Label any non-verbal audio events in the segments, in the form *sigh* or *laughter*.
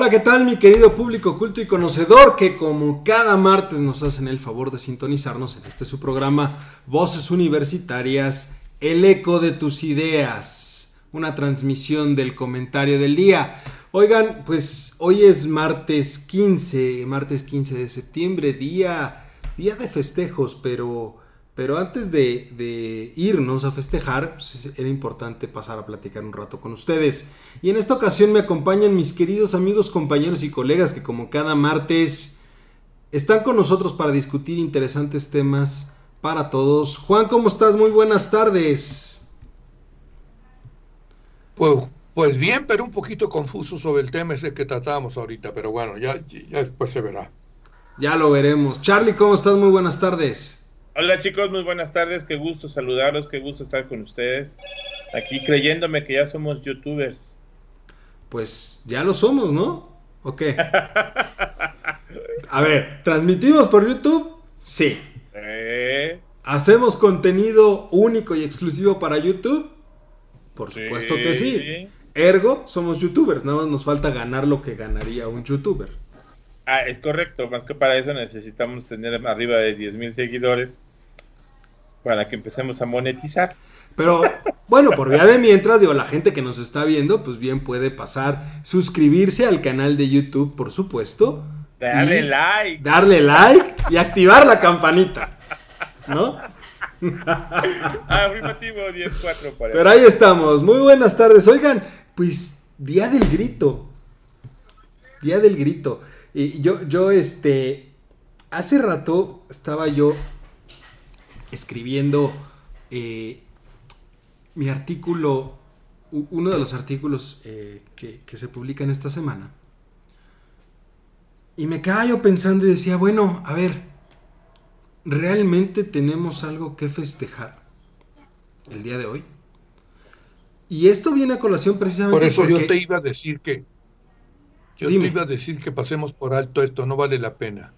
Hola, ¿qué tal mi querido público culto y conocedor que como cada martes nos hacen el favor de sintonizarnos en este su programa Voces Universitarias, el eco de tus ideas, una transmisión del comentario del día. Oigan, pues hoy es martes 15, martes 15 de septiembre, día, día de festejos, pero pero antes de, irnos a festejar, pues, era importante pasar a platicar un rato con ustedes. Y en esta ocasión me acompañan mis queridos amigos, compañeros y colegas que como cada martes están con nosotros para discutir interesantes temas para todos. Juan, ¿cómo estás? Muy buenas tardes. Pues, pues bien, pero un poquito confuso sobre el tema ese que tratábamos ahorita, pero bueno, ya, ya después se verá. Ya lo veremos. Charlie, ¿cómo estás? Muy buenas tardes. Hola chicos, muy buenas tardes, qué gusto saludarlos, qué gusto estar con ustedes. Aquí creyéndome que ya somos youtubers. Pues ya lo somos, ¿no? Ok. A ver, ¿transmitimos por YouTube? Sí. Eh. ¿Hacemos contenido único y exclusivo para YouTube? Por supuesto que sí. Ergo, somos youtubers, nada más nos falta ganar lo que ganaría un youtuber. Ah, es correcto, más que para eso necesitamos tener arriba de 10.000 seguidores para que empecemos a monetizar. Pero bueno, por vía de mientras, digo, la gente que nos está viendo, pues bien puede pasar, suscribirse al canal de YouTube, por supuesto. Darle like. Darle like y activar la campanita. ¿No? Afirmativo 10-4 Pero ahí estamos. Muy buenas tardes. Oigan, pues Día del Grito. Día del Grito. Y yo, yo, este, hace rato estaba yo escribiendo eh, mi artículo, uno de los artículos eh, que, se publican esta semana. Y me callo pensando y decía, bueno, a ver, ¿realmente tenemos algo que festejar el día de hoy? Y esto viene a colación precisamente Por eso yo te iba a decir que... Yo te iba a decir que pasemos por alto esto, no vale la pena.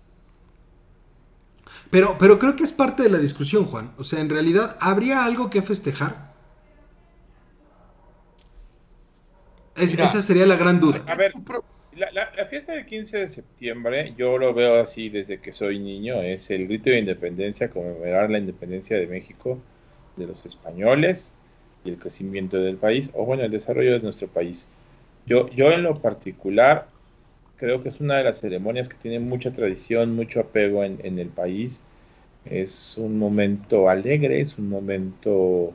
Pero, pero creo que es parte de la discusión, Juan. O sea, en realidad, ¿habría algo que festejar? esa sería la gran duda. A ver, la, fiesta del 15 de septiembre, yo lo veo así desde que soy niño, es el grito de independencia, conmemorar la independencia de México, de los españoles y el crecimiento del país, o bueno, el desarrollo de nuestro país. Yo, yo en lo particular creo que es una de las ceremonias que tiene mucha tradición, mucho apego en, el país. Es un momento alegre, es un momento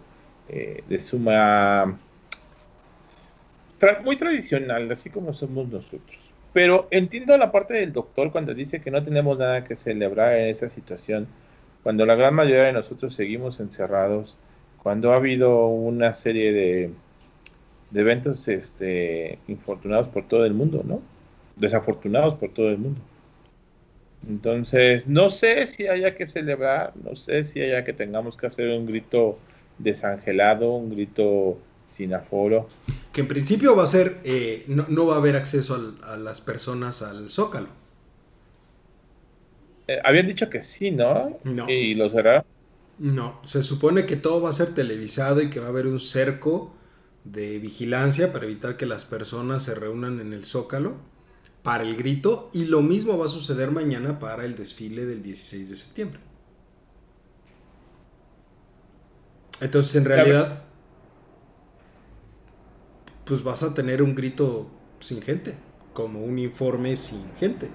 eh, de suma... muy tradicional, así como somos nosotros. Pero entiendo la parte del doctor cuando dice que no tenemos nada que celebrar en esa situación, cuando la gran mayoría de nosotros seguimos encerrados, cuando ha habido una serie de, de eventos este, infortunados por todo el mundo, ¿no? Desafortunados por todo el mundo. Entonces, no sé si haya que celebrar, no sé si haya que tengamos que hacer un grito desangelado, un grito sin aforo. Que en principio va a ser, eh, no, va a haber acceso a las personas al zócalo. Eh, habían dicho que sí, ¿no? No. ¿Y lo será? No, se supone que todo va a ser televisado y que va a haber un cerco de vigilancia para evitar que las personas se reúnan en el zócalo para el grito y lo mismo va a suceder mañana para el desfile del 16 de septiembre. Entonces, en realidad, pues vas a tener un grito sin gente, como un informe sin gente.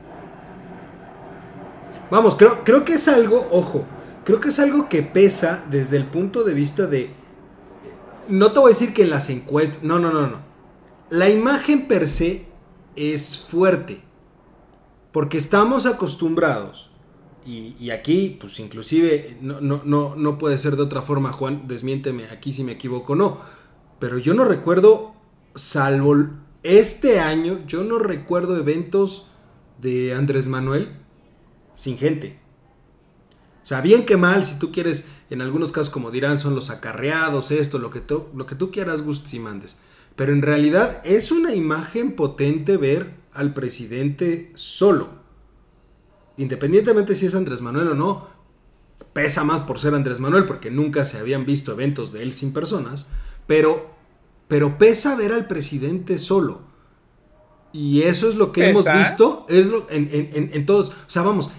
Vamos, creo, creo que es algo, ojo, creo que es algo que pesa desde el punto de vista de... No te voy a decir que en las encuestas, no, no, no, no. La imagen per se es fuerte. Porque estamos acostumbrados, y, aquí, pues inclusive, no, no, no, no puede ser de otra forma, Juan, desmiénteme aquí si me equivoco, no. Pero yo no recuerdo, salvo este año, yo no recuerdo eventos de Andrés Manuel sin gente. O sea, bien que mal, si tú quieres, en algunos casos, como dirán, son los acarreados, esto, lo que tú, lo que tú quieras, gustes y mandes. Pero en realidad es una imagen potente ver al presidente solo. Independientemente si es Andrés Manuel o no, pesa más por ser Andrés Manuel, porque nunca se habían visto eventos de él sin personas, pero, pero pesa ver al presidente solo. Y eso es lo que hemos visto es en, todos. O sea, vamos,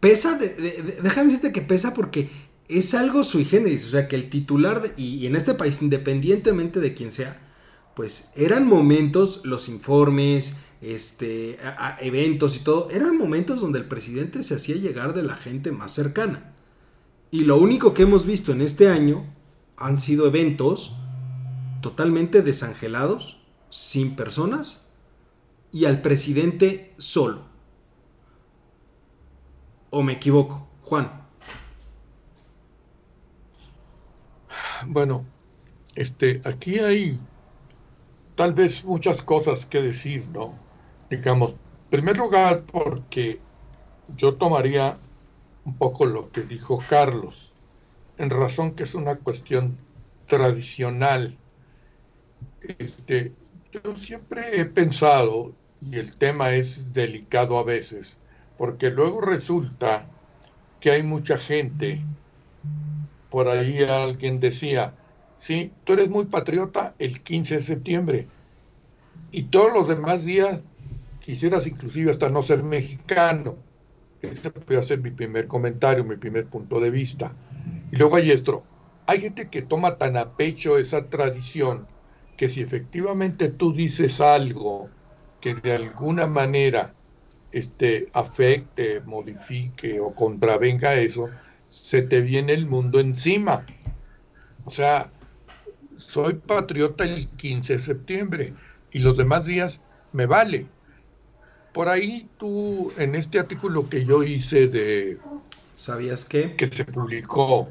pesa, déjame decirte que pesa porque es algo sui generis. O sea, que el titular, y, en este país, independientemente de quién sea, pues eran momentos, los informes, este, eventos y todo, eran momentos donde el presidente se hacía llegar de la gente más cercana. Y lo único que hemos visto en este año han sido eventos totalmente desangelados, sin personas y al presidente solo. ¿O me equivoco? Juan. Bueno, este, aquí hay tal vez muchas cosas que decir, ¿no? Digamos, en primer lugar, porque yo tomaría un poco lo que dijo Carlos, en razón que es una cuestión tradicional. Este, yo siempre he pensado, y el tema es delicado a veces, porque luego resulta que hay mucha gente, por ahí alguien decía, sí, tú eres muy patriota el 15 de septiembre, y todos los demás días quisieras inclusive hasta no ser mexicano. Ese puede ser mi primer comentario, mi primer punto de vista. Y luego hay esto, hay gente que toma tan a pecho esa tradición que si efectivamente tú dices algo que de alguna manera este, afecte, modifique o contravenga eso, se te viene el mundo encima. O sea, soy patriota el 15 de septiembre y los demás días me vale. Por ahí tú, en este artículo que yo hice de... ¿Sabías qué? Que se publicó,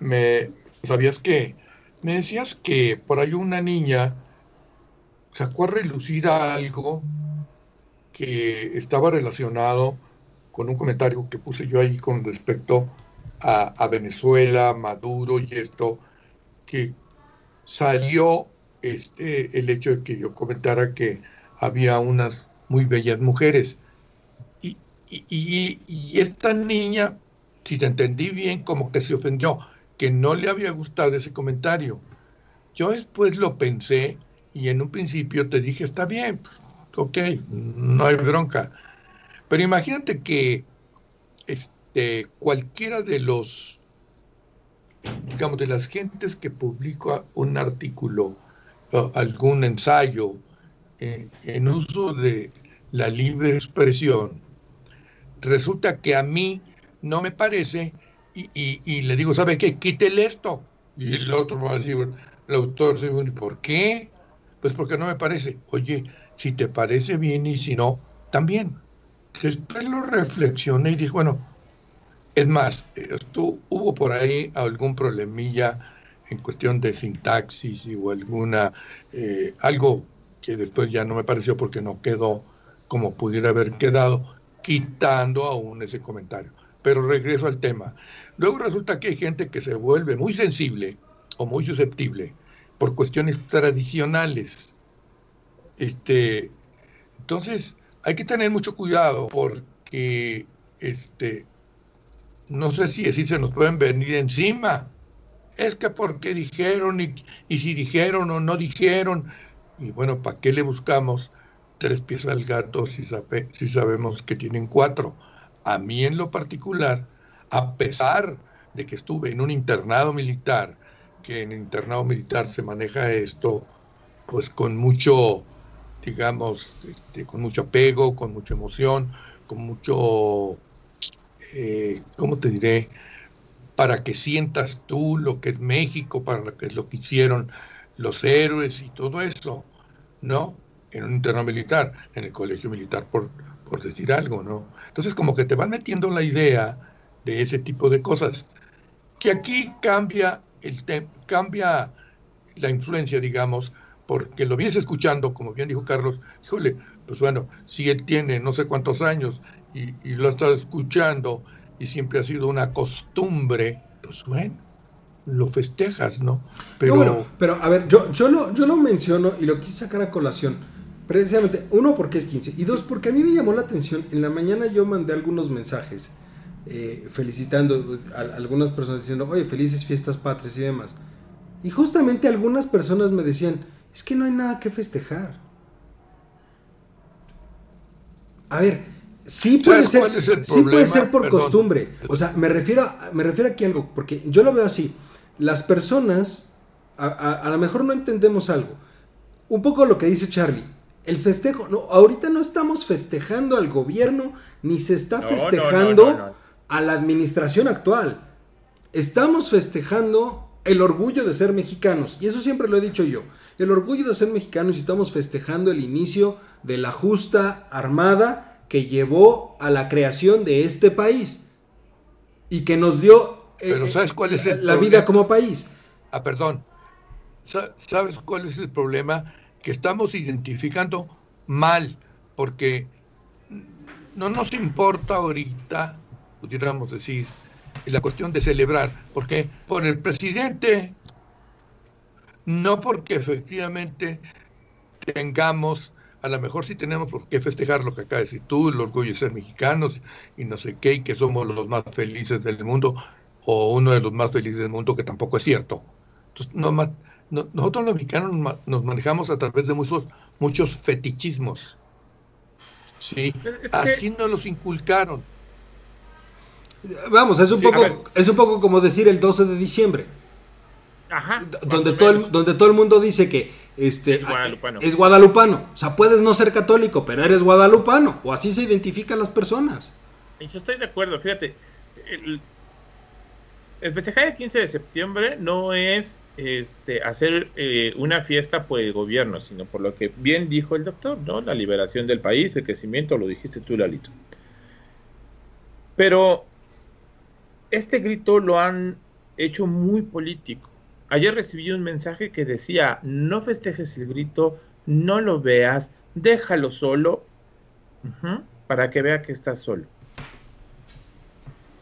me... ¿Sabías qué? Me decías que por ahí una niña sacó a relucir algo que estaba relacionado con un comentario que puse yo ahí con respecto a, a Venezuela, Maduro y esto, que salió este, el hecho de que yo comentara que había unas muy bellas mujeres. Y, y, esta niña, si te entendí bien, como que se ofendió, que no le había gustado ese comentario. Yo después lo pensé y en un principio te dije, está bien, ok, no hay bronca. Pero imagínate que este, cualquiera de los, digamos, de las gentes que publica un artículo, algún ensayo eh, en uso de la libre expresión, resulta que a mí no me parece y, le digo, ¿sabe qué? Quítele esto. Y el otro va a decir, el autor, ¿por qué? Pues porque no me parece. Oye, si te parece bien y si no, también. Después lo reflexioné y dije, bueno, es más, esto, hubo por ahí algún problemilla en cuestión de sintaxis o alguna, eh, algo que después ya no me pareció porque no quedó como pudiera haber quedado, quitando aún ese comentario. Pero regreso al tema. Luego resulta que hay gente que se vuelve muy sensible o muy susceptible por cuestiones tradicionales. Este, entonces, hay que tener mucho cuidado porque este, no sé si decir se nos pueden venir encima. Es que porque dijeron y, y si dijeron o no dijeron. Y bueno, ¿para qué le buscamos tres pies al gato si, si sabemos que tienen cuatro? A mí en lo particular, a pesar de que estuve en un internado militar, que en el internado militar se maneja esto, pues con mucho, digamos, este, con mucho apego, con mucha emoción, con mucho, eh, ¿cómo te diré? Para que sientas tú lo que es México, para que es lo que hicieron los héroes y todo eso, ¿no? En un internado militar, en el colegio militar, por, por decir algo, ¿no? Entonces como que te van metiendo la idea de ese tipo de cosas, que aquí cambia, el cambia la influencia, digamos, porque lo vienes escuchando, como bien dijo Carlos, híjole, pues bueno, si él tiene no sé cuántos años y, lo ha estado escuchando y siempre ha sido una costumbre, pues bueno, lo festejas, ¿no? Pero, bueno, pero a ver, yo, yo, lo, yo lo menciono y lo quise sacar a colación. Precisamente, uno, porque es 15. Y dos, porque a mí me llamó la atención. En la mañana yo mandé algunos mensajes eh, felicitando a, algunas personas diciendo, oye, felices fiestas patrias y demás. Y justamente algunas personas me decían, es que no hay nada que festejar. A ver, sí puede ser, sí puede ser por costumbre. O sea, me refiero, me refiero aquí a algo, porque yo lo veo así. Las personas, a, a lo mejor no entendemos algo. Un poco lo que dice Charlie el festejo, no, ahorita no estamos festejando al gobierno, ni se está festejando a la administración actual. Estamos festejando el orgullo de ser mexicanos, y eso siempre lo he dicho yo, el orgullo de ser mexicanos y estamos festejando el inicio de la justa armada que llevó a la creación de este país y que nos dio eh, Pero ¿sabes cuál es la vida como país. Ah, perdón. ¿Sabes cuál es el problema? que estamos identificando mal, porque no nos importa ahorita, pudiéramos decir, la cuestión de celebrar, porque por el presidente, no porque efectivamente tengamos, a lo mejor sí tenemos por qué festejar lo que acaba de decir tú, el orgullo de ser mexicanos y no sé qué, y que somos los más felices del mundo, o uno de los más felices del mundo, que tampoco es cierto. Entonces, no más nosotros los mexicanos nos manejamos a través de muchos, muchos fetichismos. Sí, así nos los inculcaron. Vamos, es un, poco, es un poco como decir el 12 de diciembre. Ajá, donde, todo el, donde todo el mundo dice que este, es guadalupano. O sea, puedes no ser católico, pero eres guadalupano. O así se identifican las personas. Yo estoy de acuerdo, fíjate. El, el festejar el 15 de septiembre no es este, hacer eh, una fiesta por el gobierno, sino por lo que bien dijo el doctor, ¿no? La liberación del país, el crecimiento, lo dijiste tú, Lalito. Pero este grito lo han hecho muy político. Ayer recibí un mensaje que decía, no festejes el grito, no lo veas, déjalo solo, para que vea que estás solo.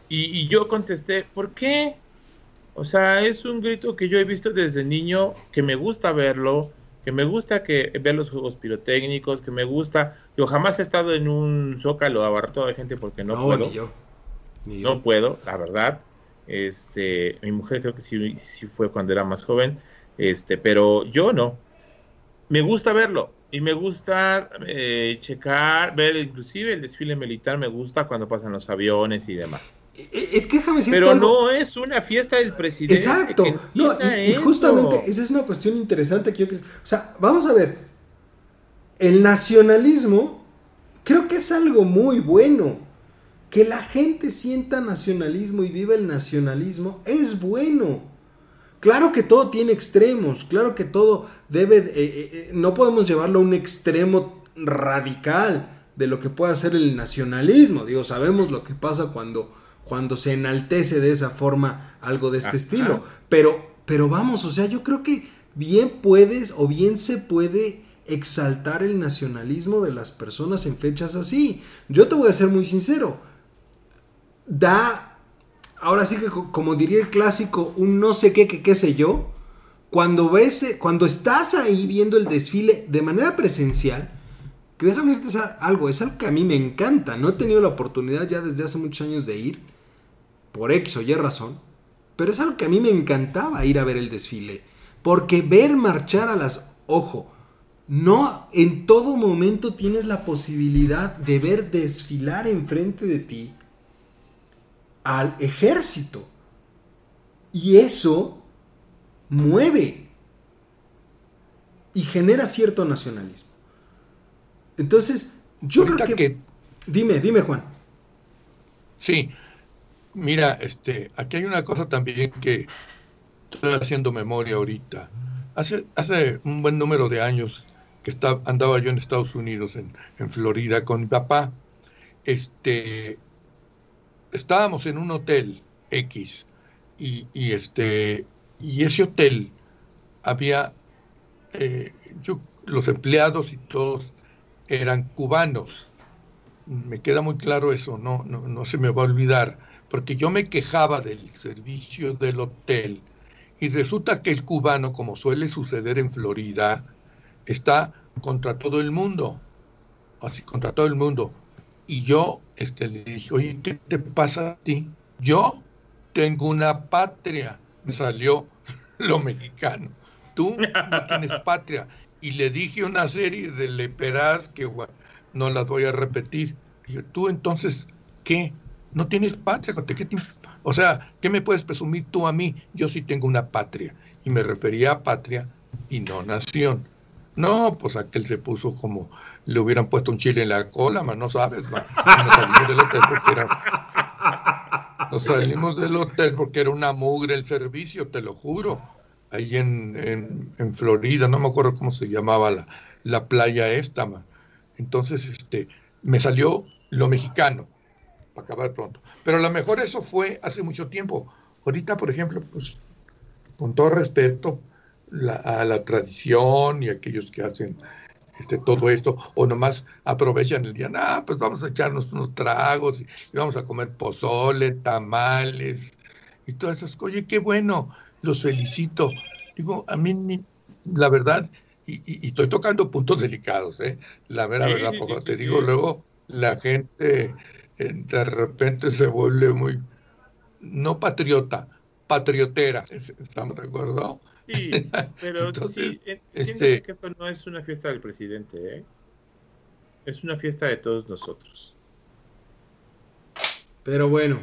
y yo contesté, ¿por qué? O sea, es un grito que yo he visto desde niño, que me gusta verlo, que me gusta que ver los juegos pirotécnicos, que me gusta. Yo jamás he estado en un zócalo abarrotado de gente porque no, puedo. yo. No puedo, la verdad. Este, mi mujer creo que sí, sí fue cuando era más joven, este, pero yo no. Me gusta verlo y me gusta eh, checar, ver inclusive el desfile militar, me gusta cuando pasan los aviones y demás. E-, es que déjame Pero no es una fiesta del presidente. Exacto. No, y, justamente esa es una cuestión interesante que yo O sea, vamos a ver. El nacionalismo creo que es algo muy bueno. Que la gente sienta nacionalismo y viva el nacionalismo es bueno. Claro que todo tiene extremos, claro que todo debe, eh, eh, eh, no podemos llevarlo a un extremo radical de lo que puede ser el nacionalismo. Digo, sabemos lo que pasa cuando cuando se enaltece de esa forma algo de este estilo. Pero, pero vamos, o sea, yo creo que bien puedes o bien se puede exaltar el nacionalismo de las personas en fechas así. Yo te voy a ser muy sincero. Da, ahora sí que como diría el clásico, un no sé qué, qué sé yo. Cuando ves, cuando estás ahí viendo el desfile de manera presencial, que déjame decirte algo, es algo que a mí me encanta. No he tenido la oportunidad ya desde hace muchos años de ir por X o Y razón, pero es algo que a mí me encantaba ir a ver el desfile, porque ver marchar a las... Ojo, no en todo momento tienes la posibilidad de ver desfilar enfrente de ti al ejército. Y eso mueve y genera cierto nacionalismo. Entonces, yo creo que... que... Dime, dime Juan. Sí, Mira, este, aquí hay una cosa también que estoy haciendo memoria ahorita. Hace, hace un buen número de años que andaba yo en Estados Unidos, en, en Florida, con mi papá. Este, estábamos en un hotel X y, este, y ese hotel había, eh, yo, los empleados y todos eran cubanos. Me queda muy claro eso, no, no, no se me va a olvidar porque yo me quejaba del servicio del hotel y resulta que el cubano, como suele suceder en Florida, está contra todo el mundo, así contra todo el mundo. Y yo este, le dije, oye, ¿qué te pasa a ti? Yo tengo una patria, me salió *laughs* lo mexicano. Tú no tienes *laughs* patria. Y le dije una serie de leperas que no las voy a repetir. Y yo, tú entonces, ¿qué? No tienes patria. ¿Qué o sea, ¿qué me puedes presumir tú a mí? Yo sí tengo una patria. Y me refería a patria y no nación. No, pues aquel se puso como le hubieran puesto un chile en la cola, man, no sabes, man. Nos salimos del hotel porque era. Porque era una mugre el servicio, te lo juro. Ahí en, en, Florida, no me acuerdo cómo se llamaba la, la playa esta, man. Entonces, este, me salió lo mexicano, para acabar pronto. Pero a lo mejor eso fue hace mucho tiempo. Ahorita, por ejemplo, pues, con todo respeto a la tradición y aquellos que hacen este, todo esto, o nomás aprovechan el día, ah, pues vamos a echarnos unos tragos y, vamos a comer pozole, tamales y todas esas cosas. Oye, qué bueno, los felicito. Digo, a mí, la verdad, y, estoy tocando puntos delicados, ¿eh? La verdad, verdad, porque te digo, luego la gente eh, de repente se vuelve muy, no patriota, patriotera, ¿estamos de acuerdo? Sí, *laughs* pero sí, este... que esto no es una fiesta del presidente, ¿eh? Es una fiesta de todos nosotros. Pero bueno,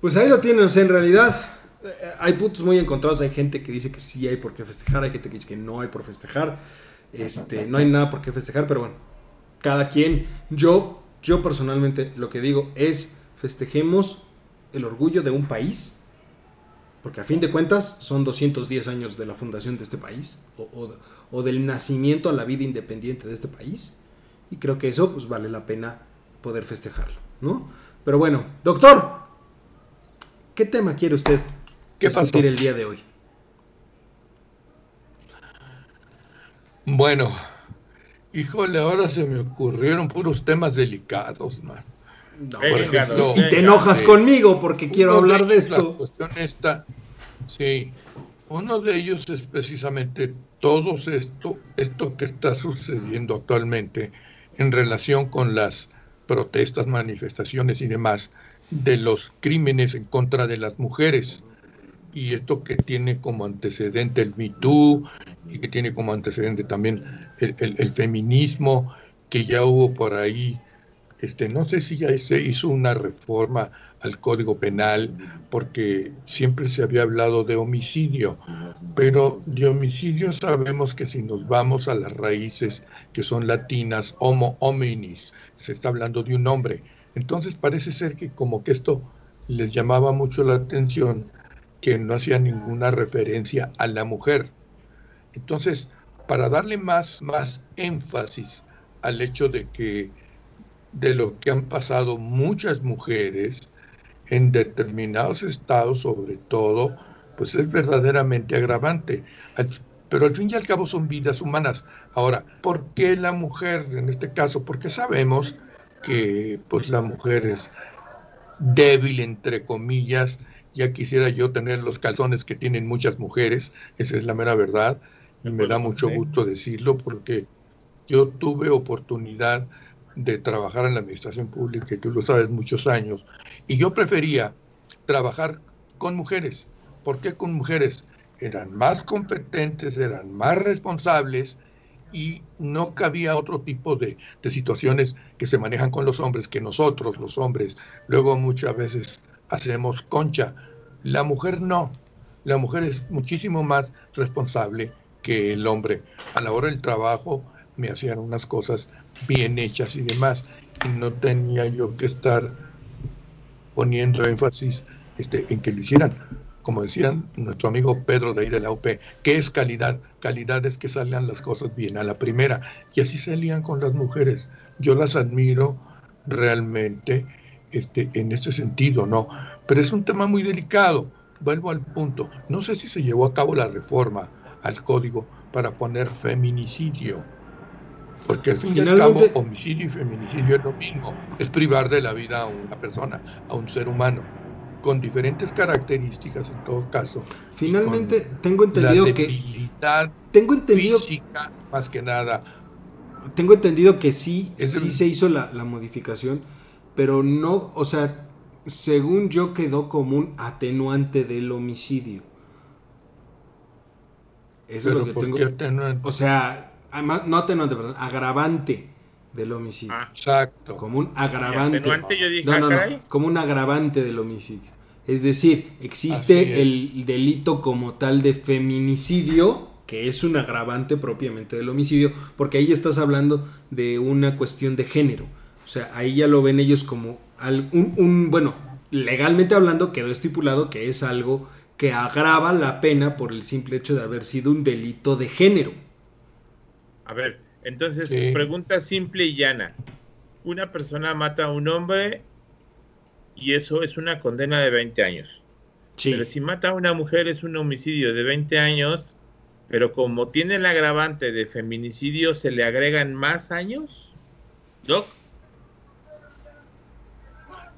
pues ahí lo tienen, en realidad eh, hay puntos muy encontrados, hay gente que dice que sí hay por qué festejar, hay gente que dice que no hay por festejar, este, no hay nada por qué festejar, pero bueno, cada quien, yo, yo personalmente lo que digo es festejemos el orgullo de un país porque a fin de cuentas son 210 años de la fundación de este país o, del nacimiento a la vida independiente de este país y creo que eso pues vale la pena poder festejarlo, ¿no? Pero bueno, doctor, ¿qué tema quiere usted discutir el día de hoy? Bueno, híjole, ahora se me ocurrieron puros temas delicados, man. Y te enojas conmigo porque quiero hablar de esto. La cuestión está, sí, uno de ellos es precisamente todo esto, esto que está sucediendo actualmente en relación con las protestas, manifestaciones y demás de los crímenes en contra de las mujeres. Y esto que tiene como antecedente el Me y que tiene como antecedente también el, el feminismo, que ya hubo por ahí este, no sé si ya se hizo una reforma al Código Penal, porque siempre se había hablado de homicidio, pero de homicidio sabemos que si nos vamos a las raíces que son latinas, homo hominis, se está hablando de un hombre. Entonces parece ser que como que esto les llamaba mucho la atención, que no hacía ninguna referencia a la mujer. Entonces, para darle más, más énfasis al hecho de que de lo que han pasado muchas mujeres en determinados estados, sobre todo, pues es verdaderamente agravante. Pero al fin y al cabo son vidas humanas. Ahora, ¿por qué la mujer en este caso? Porque sabemos que pues la mujer es débil, entre comillas. Ya quisiera yo tener los calzones que tienen muchas mujeres, esa es la mera verdad, y me da mucho gusto decirlo porque yo tuve oportunidad de trabajar en la administración pública, y tú lo sabes, muchos años, y yo prefería trabajar con mujeres. ¿Por qué con mujeres? Eran más competentes, eran más responsables y no cabía otro tipo de, de situaciones que se manejan con los hombres, que nosotros, los hombres, luego muchas veces hacemos concha. La mujer no. La mujer es muchísimo más responsable que el hombre. A la hora del trabajo me hacían unas cosas bien hechas y demás. Y no tenía yo que estar poniendo énfasis este, en que lo hicieran. Como decían nuestro amigo Pedro de ahí de la UP, ¿qué es calidad? Calidad es que salgan las cosas bien a la primera. Y así salían con las mujeres. Yo las admiro realmente este, en ese sentido, ¿no? Pero es un tema muy delicado. Vuelvo al punto. No sé si se llevó a cabo la reforma al código para poner feminicidio porque al fin y al cabo, homicidio y feminicidio es lo mismo. Es privar de la vida a una persona, a un ser humano. con diferentes características en todo caso. Finalmente, tengo entendido la que. Tengo entendido. Física, más que nada. Tengo entendido que sí, sí se hizo la, la modificación, pero no, o sea, según yo quedó como un atenuante del homicidio. Eso es lo que tengo. O sea, atenuante, perdón, agravante del homicidio. Ah, exacto. Como un agravante. no, no, no, como un agravante del homicidio. Es decir, existe el delito como tal de feminicidio, que es un agravante propiamente del homicidio, porque ahí estás hablando de una cuestión de género. O sea, ahí ya lo ven ellos como un, un bueno, legalmente hablando quedó estipulado que es algo que agrava la pena por el simple hecho de haber sido un delito de género. A ver, entonces, pregunta simple y llana. Una persona mata a un hombre y eso es una condena de 20 años. Pero si mata a una mujer es un homicidio de 20 años, pero como tiene el agravante de feminicidio, ¿se le agregan más años? ¿Doc?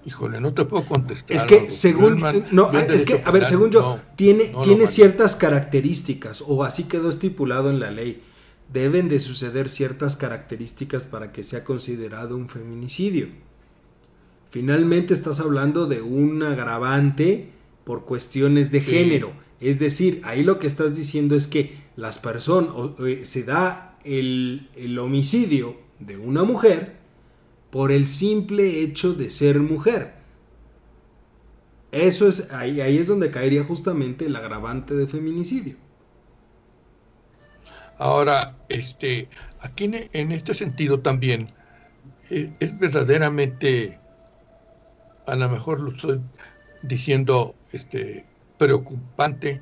Híjole, no te puedo contestar. Es que según no, es que a ver, según yo tiene tiene ciertas características o así quedó estipulado en la ley. Deben de suceder ciertas características para que sea considerado un feminicidio. Finalmente estás hablando de un agravante por cuestiones de género. Es decir, ahí lo que estás diciendo es que las personas se da el, el homicidio de una mujer por el simple hecho de ser mujer. Eso es, ahí, ahí es donde caería justamente el agravante de feminicidio. Ahora, este, aquí en, este sentido también eh, es verdaderamente, a lo mejor lo estoy diciendo, este, preocupante,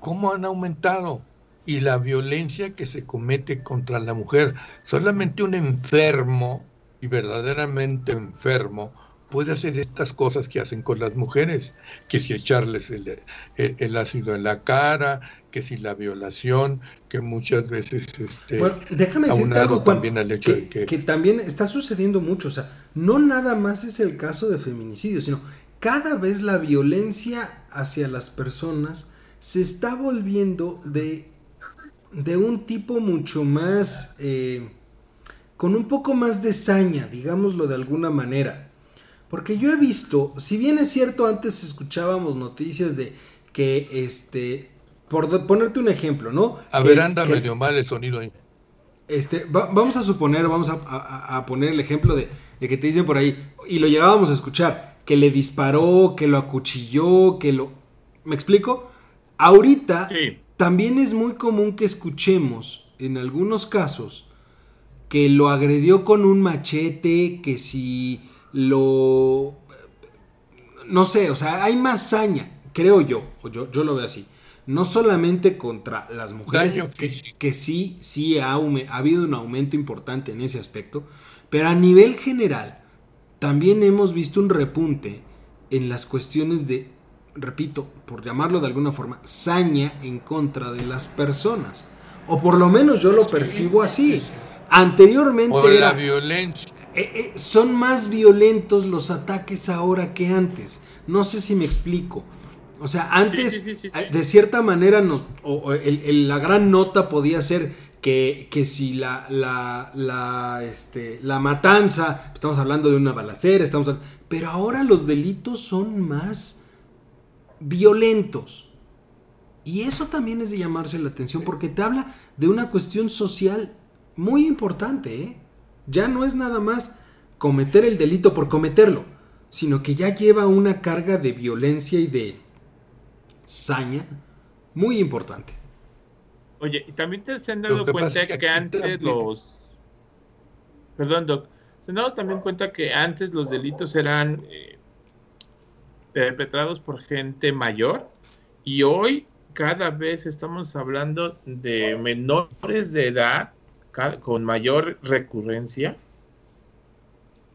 cómo han aumentado y la violencia que se comete contra la mujer. Solamente un enfermo y verdaderamente enfermo puede hacer estas cosas que hacen con las mujeres, que si echarles el, ácido en la cara, que si la violación, que muchas veces este, bueno, déjame decirte algo, también al hecho de que... que también está sucediendo mucho, o sea, no nada más es el caso de feminicidio, sino cada vez la violencia hacia las personas se está volviendo de, de un tipo mucho más... Eh, con un poco más de saña, digámoslo de alguna manera. Porque yo he visto, si bien es cierto, antes escuchábamos noticias de que, este, por ponerte un ejemplo, ¿no? A ver, anda medio mal el sonido ahí. Este, vamos a suponer, vamos a, poner el ejemplo de, de, que te dicen por ahí, y lo llegábamos a escuchar, que le disparó, que lo acuchilló, que lo... ¿Me explico? Ahorita también es muy común que escuchemos, en algunos casos, que lo agredió con un machete, que si lo... No sé, o sea, hay más saña, creo yo, o yo, yo lo veo así. No solamente contra las mujeres, que, sí, sí ha, ha habido un aumento importante en ese aspecto, pero a nivel general también hemos visto un repunte en las cuestiones de, repito, por llamarlo de alguna forma, saña en contra de las personas. O por lo menos yo lo percibo así. Anteriormente la violencia. Eh, eh, son más violentos los ataques ahora que antes. No sé si me explico. O sea, antes, eh, de cierta manera, nos, la gran nota podía ser que, que si la, la, la, este, la matanza, estamos hablando de una balacera, estamos pero ahora los delitos son más violentos. Y eso también es de llamarse la atención porque te habla de una cuestión social muy importante, ¿eh? Ya no es nada más cometer el delito por cometerlo, sino que ya lleva una carga de violencia y de saña muy importante. Oye, y también te se han dado cuenta que, antes los... Perdón, Doc. Se han dado también cuenta que antes los delitos eran eh, perpetrados por gente mayor y hoy cada vez estamos hablando de menores de edad con mayor recurrencia?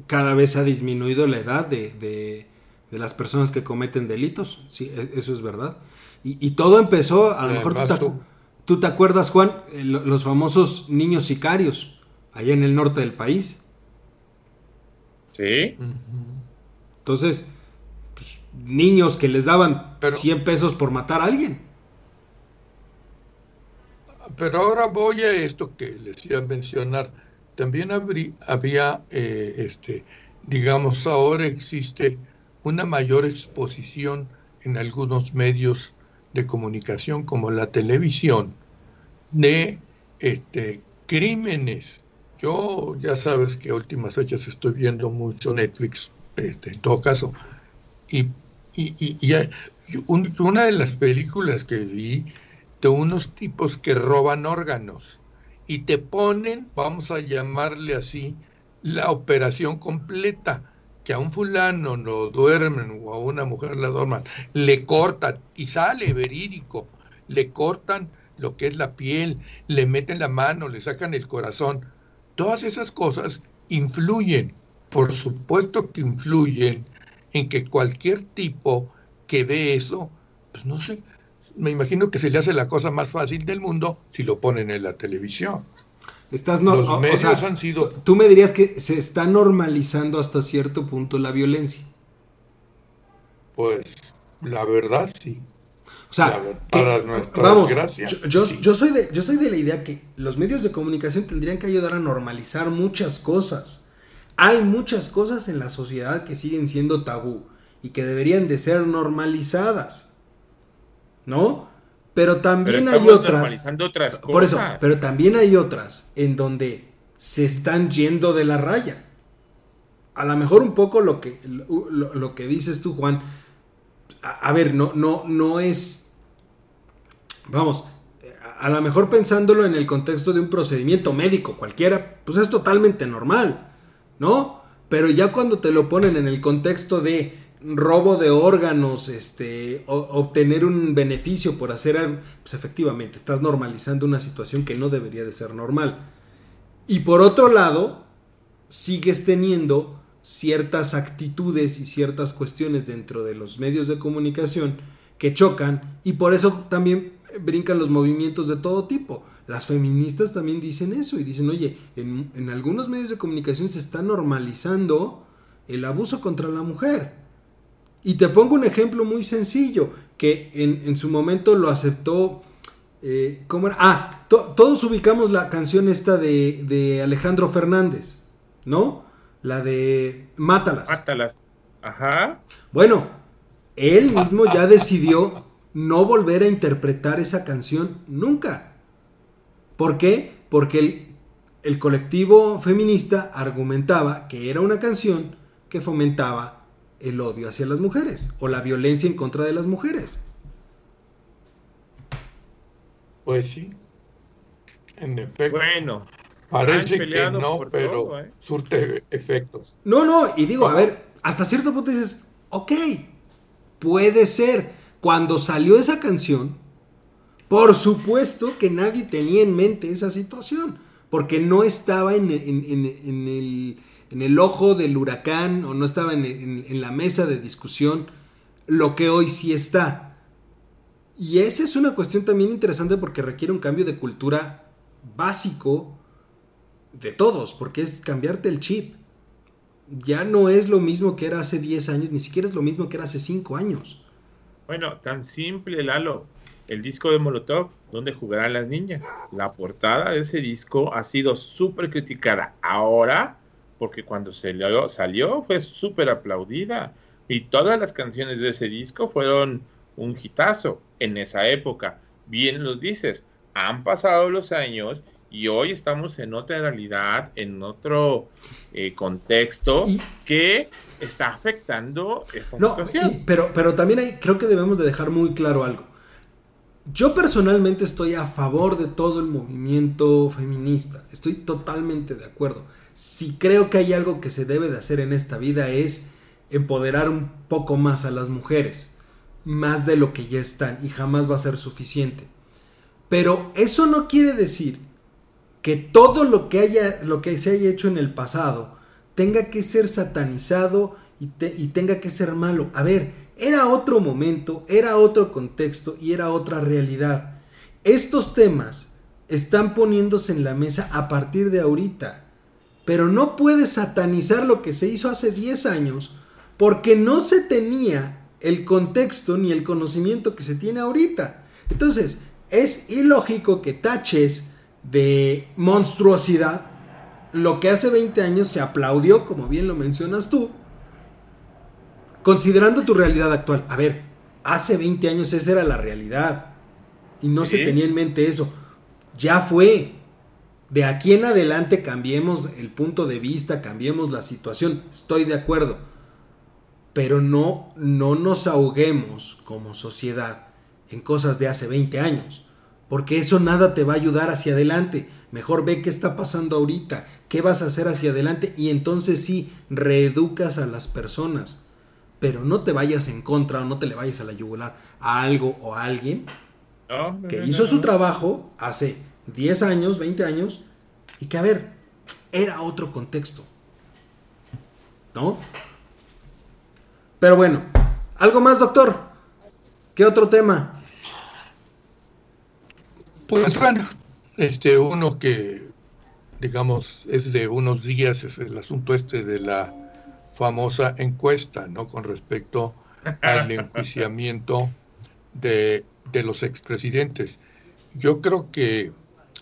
Cada vez ha disminuido la edad de, las personas que cometen delitos, sí, e, eso es verdad. Y, todo empezó, a lo mejor tú te, acuerdas, Juan, eh, los famosos niños sicarios, allá en el norte del país. Sí. Entonces, pues, niños que les daban 100 pesos por matar a alguien. Pero ahora voy a esto que les iba a mencionar. También había, eh, este, digamos, ahora existe una mayor exposición en algunos medios de comunicación como la televisión de este, crímenes. Yo ya sabes que últimas fechas estoy viendo mucho Netflix, este, en todo caso, y, y, una de las películas que vi de unos tipos que roban órganos y te ponen, vamos a llamarle así, la operación completa, que a un fulano lo duermen o a una mujer la duerman, le cortan y sale verídico, le cortan lo que es la piel, le meten la mano, le sacan el corazón. Todas esas cosas influyen, por supuesto que influyen en que cualquier tipo que ve eso, pues no sé, me imagino que se le hace la cosa más fácil del mundo si lo ponen en la televisión. Estás no, Los medios han sido. Tú me dirías que se está normalizando hasta cierto punto la violencia. Pues la verdad sí. O sea, para nuestra vamos, yo, yo, soy de, yo soy de la idea que los medios de comunicación tendrían que ayudar a normalizar muchas cosas. Hay muchas cosas en la sociedad que siguen siendo tabú y que deberían de ser normalizadas. ¿No? Pero también hay otras, otras Por eso, pero también hay otras en donde se están yendo de la raya. A lo mejor un poco lo que, lo que dices tú, Juan, a, ver, no, no, no es, vamos, a, lo mejor pensándolo en el contexto de un procedimiento médico cualquiera, pues es totalmente normal, ¿no? Pero ya cuando te lo ponen en el contexto de robo de órganos, este, obtener un beneficio por hacer pues efectivamente estás normalizando una situación que no debería de ser normal. Y por otro lado, sigues teniendo ciertas actitudes y ciertas cuestiones dentro de los medios de comunicación que chocan y por eso también brincan los movimientos de todo tipo. Las feministas también dicen eso y dicen, oye, en, algunos medios de comunicación se está normalizando el abuso contra la mujer. Y te pongo un ejemplo muy sencillo, que en, su momento lo aceptó... Eh, ¿Cómo era? Ah, todos ubicamos la canción esta de, de Alejandro Fernández, ¿no? La de Mátalas. Mátalas. Ajá. Bueno, él mismo ya decidió no volver a interpretar esa canción nunca. ¿Por qué? Porque el, el colectivo feminista argumentaba que era una canción que fomentaba el odio hacia las mujeres o la violencia en contra de las mujeres. Pues sí. En efecto. Bueno, Parece que no, pero ¿eh? surte efectos. No, no, y digo, a ver, hasta cierto punto dices, ok, puede ser. Cuando salió esa canción, por supuesto que nadie tenía en mente esa situación, porque no estaba en, el, en el, ojo del huracán o no estaba en la mesa de discusión lo que hoy sí está. Y esa es una cuestión también interesante porque requiere un cambio de cultura básico de todos, porque es cambiarte el chip. Ya no es lo mismo que era hace 10 años, ni siquiera es lo mismo que era hace 5 años. Bueno, tan simple, Lalo. El disco de Molotov, donde jugarán las niñas. La portada de ese disco ha sido súper criticada. Ahora, porque cuando salió, salió fue súper aplaudida. Y todas las canciones de ese disco fueron un hitazo en esa época. Bien lo dices, han pasado los años y hoy estamos en otra realidad, en otro eh, contexto que está afectando esta situación. pero, pero también hay, creo que debemos de dejar muy claro algo. Yo personalmente estoy a favor de todo el movimiento feminista, estoy totalmente de acuerdo. Si creo que hay algo que se debe de hacer en esta vida es empoderar un poco más a las mujeres, más de lo que ya están y jamás va a ser suficiente. Pero eso no quiere decir que todo lo que, haya, lo que se haya hecho en el pasado tenga que ser satanizado y, y tenga que ser malo. A ver, era otro momento, era otro contexto y era otra realidad. Estos temas están poniéndose en la mesa a partir de ahorita. Pero no puedes satanizar lo que se hizo hace 10 años porque no se tenía el contexto ni el conocimiento que se tiene ahorita. Entonces, es ilógico que taches de monstruosidad lo que hace 20 años se aplaudió, como bien lo mencionas tú, considerando tu realidad actual. A ver, hace 20 años esa era la realidad y no se tenía en mente eso. Ya fue. De aquí en adelante cambiemos el punto de vista, cambiemos la situación. Estoy de acuerdo. Pero no, no nos ahoguemos como sociedad en cosas de hace 20 años. Porque eso nada te va a ayudar hacia adelante. Mejor ve qué está pasando ahorita, qué vas a hacer hacia adelante y entonces sí, reeducas a las personas. Pero no te vayas en contra o no te le vayas a la yugular a algo o a alguien que hizo su trabajo hace 10 años, 20 años y que a ver, era otro contexto. ¿No? Pero bueno, ¿algo más, doctor? ¿Qué otro tema? Pues bueno, este uno que digamos es de unos días es el asunto este de la famosa encuesta, ¿no? Con respecto al *laughs* enjuiciamiento de, de los expresidentes. Yo creo que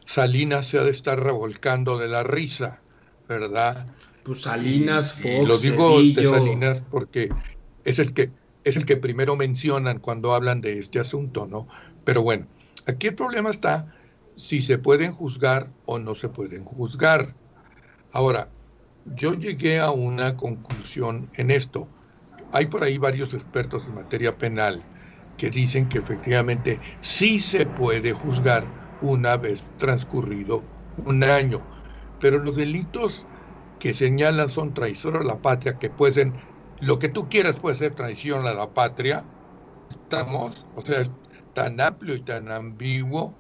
Salinas se ha de estar revolcando de la risa, ¿verdad? Pues Salinas, Fox, lo digo de Salinas porque es el que es el que primero mencionan cuando hablan de este asunto, ¿no? Pero bueno, Aquí el problema está si se pueden juzgar o no se pueden juzgar. Ahora, yo llegué a una conclusión en esto. Hay por ahí varios expertos en materia penal que dicen que efectivamente sí se puede juzgar una vez transcurrido un año, pero los delitos que señalan son traición a la patria, que pueden, lo que tú quieras puede ser traición a la patria, estamos, o sea, tan amplio y tan ambiguo,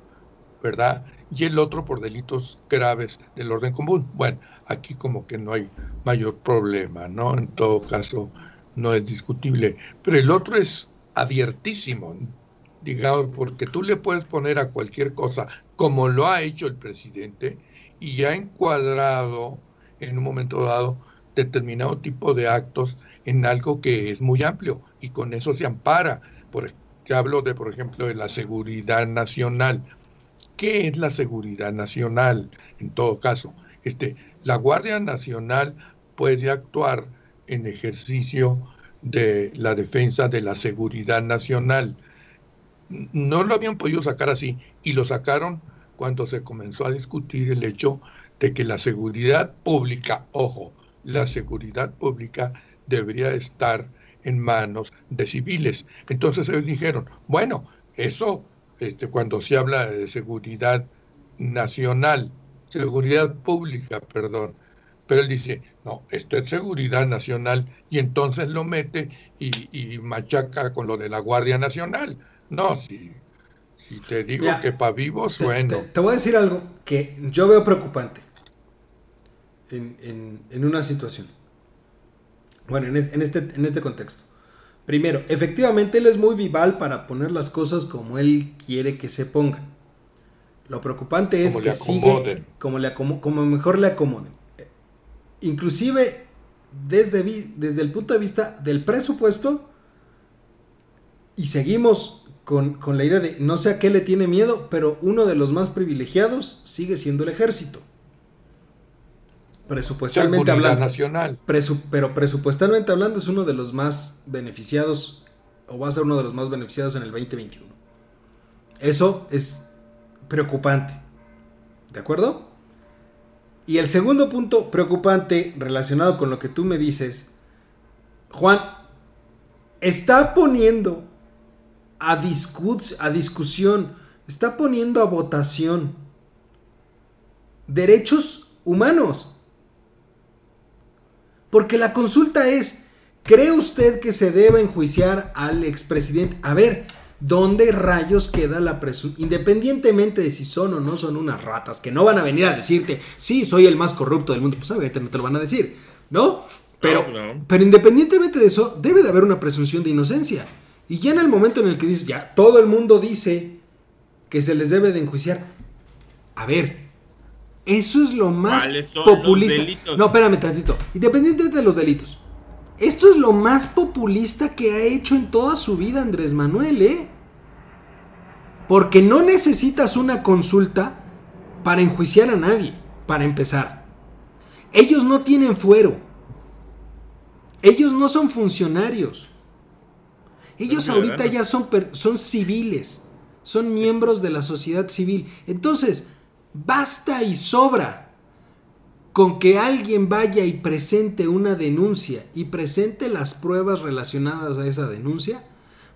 ¿verdad? Y el otro por delitos graves del orden común. Bueno, aquí como que no hay mayor problema, ¿no? En todo caso, no es discutible. Pero el otro es abiertísimo, digamos, porque tú le puedes poner a cualquier cosa, como lo ha hecho el presidente, y ha encuadrado en un momento dado determinado tipo de actos en algo que es muy amplio, y con eso se ampara. Por que hablo de, por ejemplo, de la seguridad nacional. ¿Qué es la seguridad nacional? En todo caso, este, la Guardia Nacional puede actuar en ejercicio de la defensa de la seguridad nacional. No lo habían podido sacar así y lo sacaron cuando se comenzó a discutir el hecho de que la seguridad pública, ojo, la seguridad pública debería estar en manos de civiles. Entonces ellos dijeron, bueno, eso este, cuando se habla de seguridad nacional, seguridad pública, perdón, pero él dice, no, esto es seguridad nacional y entonces lo mete y, machaca con lo de la Guardia Nacional. No, si, si te digo que para vivos, bueno. Te, voy a decir algo que yo veo preocupante en, en una situación. Bueno, en, este, en este contexto. Primero, efectivamente él es muy vival para poner las cosas como él quiere que se pongan. Lo preocupante es que sigue como, le como mejor le acomoden. Inclusive desde, desde el punto de vista del presupuesto y seguimos con, con la idea de no sé a qué le tiene miedo, pero uno de los más privilegiados sigue siendo el ejército presupuestalmente hablando. Nacional. pero presupuestalmente hablando es uno de los más beneficiados o va a ser uno de los más beneficiados en el 2021. Eso es preocupante. ¿De acuerdo? Y el segundo punto preocupante relacionado con lo que tú me dices, Juan, está poniendo a, discusión, está poniendo a votación derechos humanos. Porque la consulta es, ¿cree usted que se debe enjuiciar al expresidente? A ver, ¿dónde rayos queda la presunción? Independientemente de si son o no son unas ratas, que no van a venir a decirte, sí, soy el más corrupto del mundo, pues obviamente no te lo van a decir, ¿no? Pero, pero independientemente de eso, debe de haber una presunción de inocencia. Y ya en el momento en el que dices, ya todo el mundo dice que se les debe de enjuiciar, a ver, eso es lo más populista. No, espérame tantito. Independientemente de los delitos. Esto es lo más populista que ha hecho en toda su vida Andrés Manuel, ¿eh? Porque no necesitas una consulta para enjuiciar a nadie, para empezar. Ellos no tienen fuero. Ellos no son funcionarios. Ellos ahorita ya son, son civiles, son miembros de la sociedad civil. Entonces, basta y sobra con que alguien vaya y presente una denuncia y presente las pruebas relacionadas a esa denuncia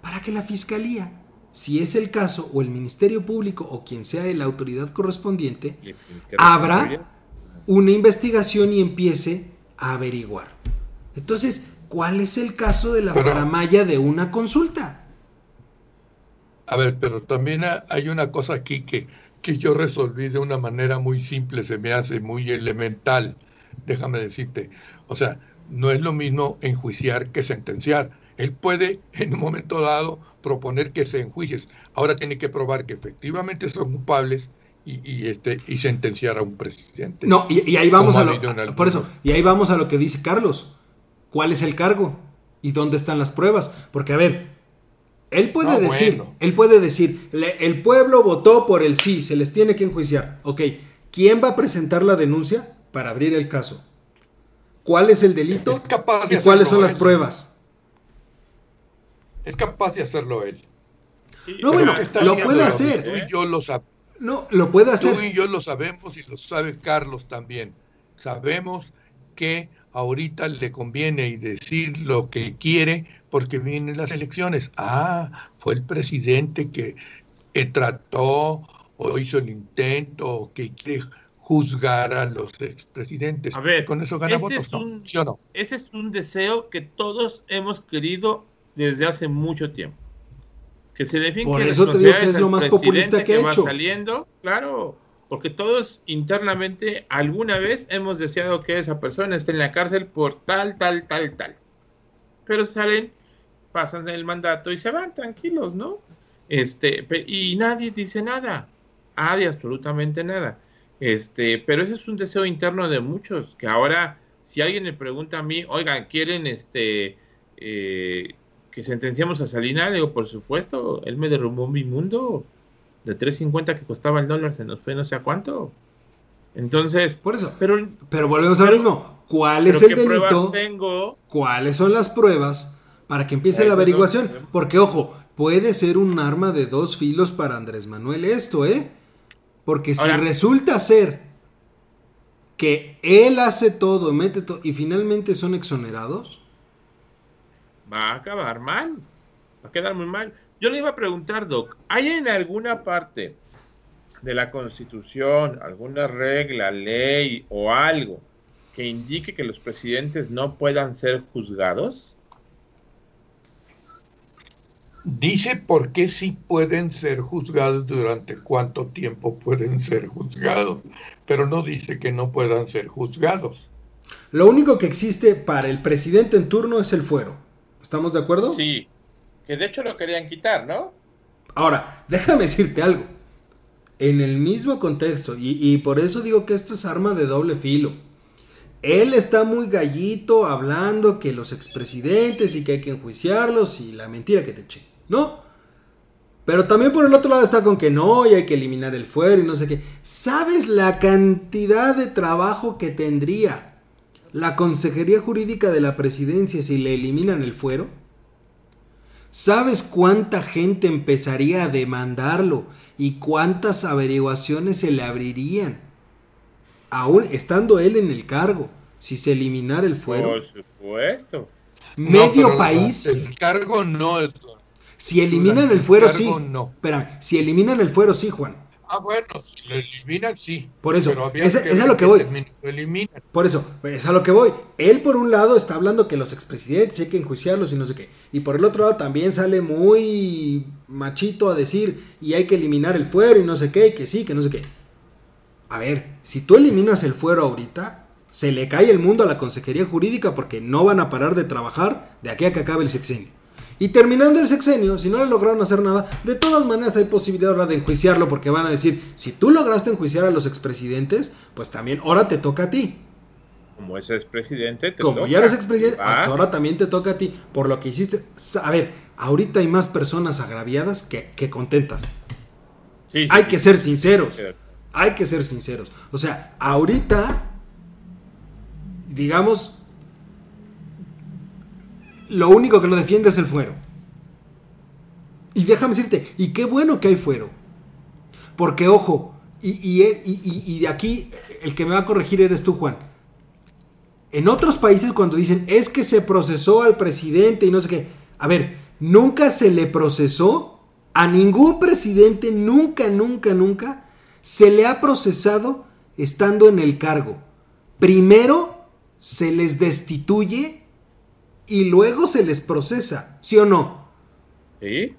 para que la fiscalía, si es el caso, o el Ministerio Público o quien sea la autoridad correspondiente, abra una investigación y empiece a averiguar. Entonces, ¿cuál es el caso de la paramaya de una consulta? A ver, pero también hay una cosa aquí que que yo resolví de una manera muy simple, se me hace muy elemental, déjame decirte. O sea, no es lo mismo enjuiciar que sentenciar. Él puede en un momento dado proponer que se enjuicies. Ahora tiene que probar que efectivamente son culpables y, este, y sentenciar a un presidente. No, y, ahí vamos a lo, por eso, y ahí vamos a lo que dice Carlos. ¿Cuál es el cargo? ¿Y dónde están las pruebas? Porque, a ver, él puede decir, él puede decir, el pueblo votó por el sí, se les tiene que enjuiciar. Ok, ¿quién va a presentar la denuncia para abrir el caso? ¿Cuál es el delito? ¿Y cuáles son las pruebas? Es capaz de hacerlo él. No, bueno, lo puede hacer. Tú y yo lo sabemos. No, lo puede hacer. Tú y yo lo sabemos y lo sabe Carlos también. Sabemos que ahorita le conviene y decir lo que quiere porque vienen las elecciones. Ah, fue el presidente que trató o hizo el intento o que quiere juzgar a los expresidentes. A ver, con eso gana votos, no? Ese es un deseo que todos hemos querido desde hace mucho tiempo. Que se define Por eso te digo que es lo más populista que, ha hecho. saliendo, claro, porque todos internamente alguna vez hemos deseado que esa persona esté en la cárcel por tal, tal, tal, tal. Pero salen pasan el mandato y se van tranquilos, ¿no? Este, y nadie dice nada, nadie absolutamente nada. Este, pero ese es un deseo interno de muchos, que ahora, si alguien le pregunta a mí, oigan, ¿quieren este eh, que sentenciamos a Salinas? digo, por supuesto, él me derrumbó mi mundo. De 3.50 que costaba el dólar se nos fue no sé a cuánto. Entonces, por eso. Pero, pero volvemos al mismo. ¿Cuál es el delito? Tengo? ¿Cuáles son las pruebas? Para que empiece la averiguación. Porque, ojo, puede ser un arma de dos filos para Andrés Manuel esto, ¿eh? Porque si resulta ser que él hace todo, mete todo y finalmente son exonerados. Va a acabar mal. Va a quedar muy mal. Yo le iba a preguntar, Doc, ¿hay en alguna parte de la Constitución alguna regla, ley o algo que indique que los presidentes no puedan ser juzgados? Dice por qué sí pueden ser juzgados, durante cuánto tiempo pueden ser juzgados, pero no dice que no puedan ser juzgados. Lo único que existe para el presidente en turno es el fuero. ¿Estamos de acuerdo? Sí, que de hecho lo querían quitar, ¿no? Ahora, déjame decirte algo. En el mismo contexto, y, y por eso digo que esto es arma de doble filo. Él está muy gallito hablando que los expresidentes y que hay que enjuiciarlos y la mentira que te eché. ¿No? Pero también por el otro lado está con que no, y hay que eliminar el fuero y no sé qué. ¿Sabes la cantidad de trabajo que tendría la Consejería Jurídica de la Presidencia si le eliminan el fuero? ¿Sabes cuánta gente empezaría a demandarlo y cuántas averiguaciones se le abrirían? Aún estando él en el cargo, si se eliminara el fuero. Por supuesto. Medio país. El cargo no, es si eliminan el fuero, sí. No. Espérame, si eliminan el fuero, sí, Juan. Ah, bueno, si lo eliminan, sí. Por eso, es, a lo que voy. Por eso, es a lo que voy. Él, por un lado, está hablando que los expresidentes hay que enjuiciarlos y no sé qué. Y por el otro lado, también sale muy machito a decir y hay que eliminar el fuero y no sé qué, y que sí, que no sé qué. A ver, si tú eliminas el fuero ahorita, se le cae el mundo a la consejería jurídica porque no van a parar de trabajar de aquí a que acabe el sexenio. Y terminando el sexenio, si no le lograron hacer nada, de todas maneras hay posibilidad ahora de enjuiciarlo porque van a decir, si tú lograste enjuiciar a los expresidentes, pues también ahora te toca a ti. como es expresidente, te Como ya eres expresidente, pues ahora también te toca a ti. Por lo que hiciste. A ver, ahorita hay más personas agraviadas que, contentas. hay que ser sinceros. Hay que ser sinceros. O sea, ahorita, digamos, lo único que lo defiende es el fuero. Y déjame decirte, y qué bueno que hay fuero. Porque, ojo, y, y, de aquí el que me va a corregir eres tú, Juan. En otros países cuando dicen es que se procesó al presidente y no sé qué. A ver, nunca se le procesó a ningún presidente, nunca, nunca, nunca se le ha procesado estando en el cargo. Primero se les destituye y luego se les procesa, ¿sí o no? Sí.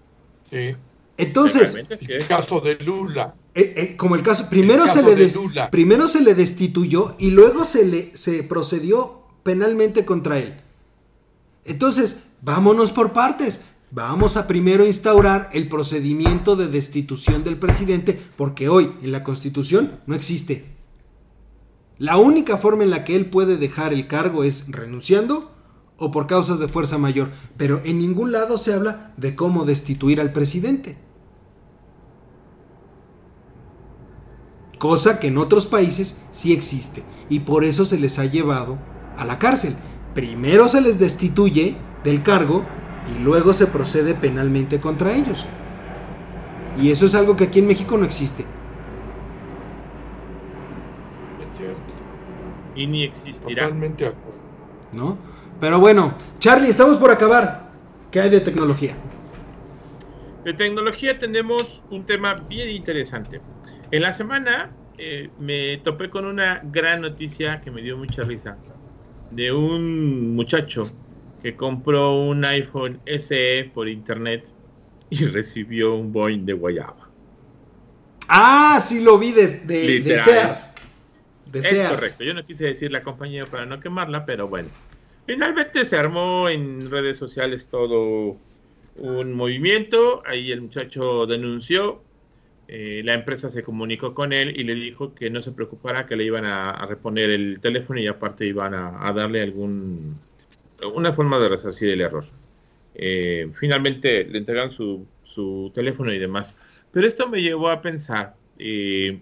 Sí. Entonces, el caso de Lula. Eh, eh, como el caso, primero, se le primero se le destituyó y luego se le se procedió penalmente contra él. Entonces, vámonos por partes. Vamos a primero instaurar el procedimiento de destitución del presidente porque hoy en la Constitución no existe. La única forma en la que él puede dejar el cargo es renunciando o por causas de fuerza mayor, pero en ningún lado se habla de cómo destituir al presidente. Cosa que en otros países sí existe y por eso se les ha llevado a la cárcel. Primero se les destituye del cargo y luego se procede penalmente contra ellos. Y eso es algo que aquí en México no existe. Y ni existirá. Totalmente ¿No? Pero bueno, Charlie, estamos por acabar. ¿Qué hay de tecnología? De tecnología tenemos un tema bien interesante. En la semana eh, me topé con una gran noticia que me dio mucha risa de un muchacho que compró un iPhone SE por internet y *laughs* recibió un Boeing de Guayaba. Ah, sí lo vi de, de, Sears. es correcto. Yo no quise decir la compañía para no quemarla, pero bueno. Finalmente se armó en redes sociales todo un movimiento. Ahí el muchacho denunció. Eh, la empresa se comunicó con él y le dijo que no se preocupara, que le iban a, reponer el teléfono y aparte iban a darle algún forma de resarcir el error. Eh, finalmente le entregan su, teléfono y demás. Pero esto me llevó a pensar, eh,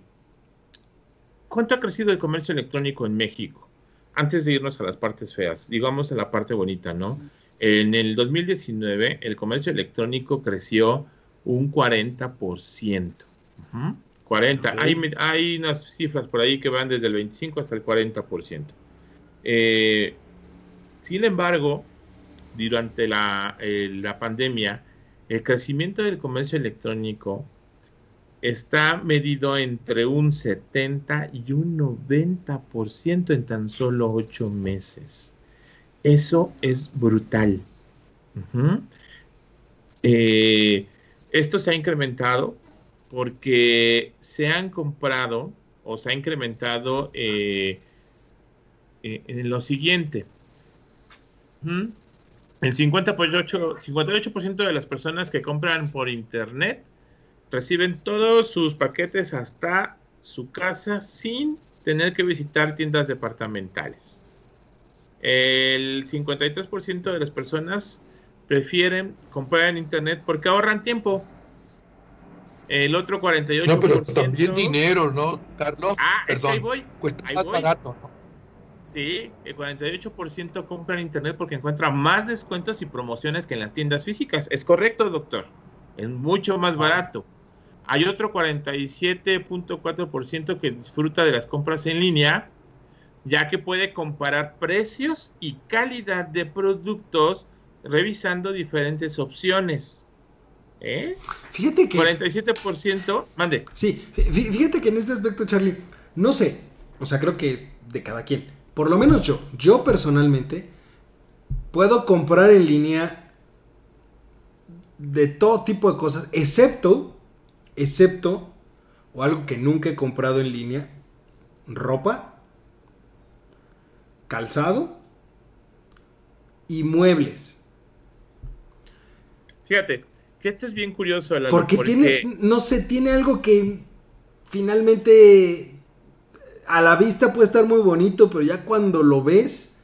¿cuánto ha crecido el comercio electrónico en México? Antes de irnos a las partes feas, digamos a la parte bonita, ¿no? En el 2019 el comercio electrónico creció un 40%. 40. Hay, hay unas cifras por ahí que van desde el 25 hasta el 40%. Eh, sin embargo, durante eh, la, pandemia, el crecimiento del comercio electrónico está medido entre un 70 y un 90% en tan solo ocho meses. Eso es brutal. Eh, esto se ha incrementado porque se han comprado o se ha incrementado eh, en lo siguiente. El 58%, 58 de las personas que compran por internet reciben todos sus paquetes hasta su casa sin tener que visitar tiendas departamentales. El 53% de las personas prefieren comprar en internet porque ahorran tiempo. El otro 48%. No, pero también dinero, ¿no, Carlos? Ah, Perdón, voy. Cuesta más barato, ¿no? Sí, el 48% compra en internet porque encuentra más descuentos y promociones que en las tiendas físicas. Es correcto, doctor. Es mucho más barato. Hay otro 47.4% que disfruta de las compras en línea, ya que puede comparar precios y calidad de productos revisando diferentes opciones. ¿Eh? Fíjate que. 47%. Mande. Sí, fíjate que en este aspecto, Charlie, no sé. O sea, creo que de cada quien por lo menos yo, yo personalmente, puedo comprar en línea de todo tipo de cosas, excepto, excepto, o algo que nunca he comprado en línea, ropa, calzado y muebles. Fíjate, que esto es bien curioso. porque, tiene, no sé, tiene algo que finalmente a la vista puede estar muy bonito, pero ya cuando lo ves...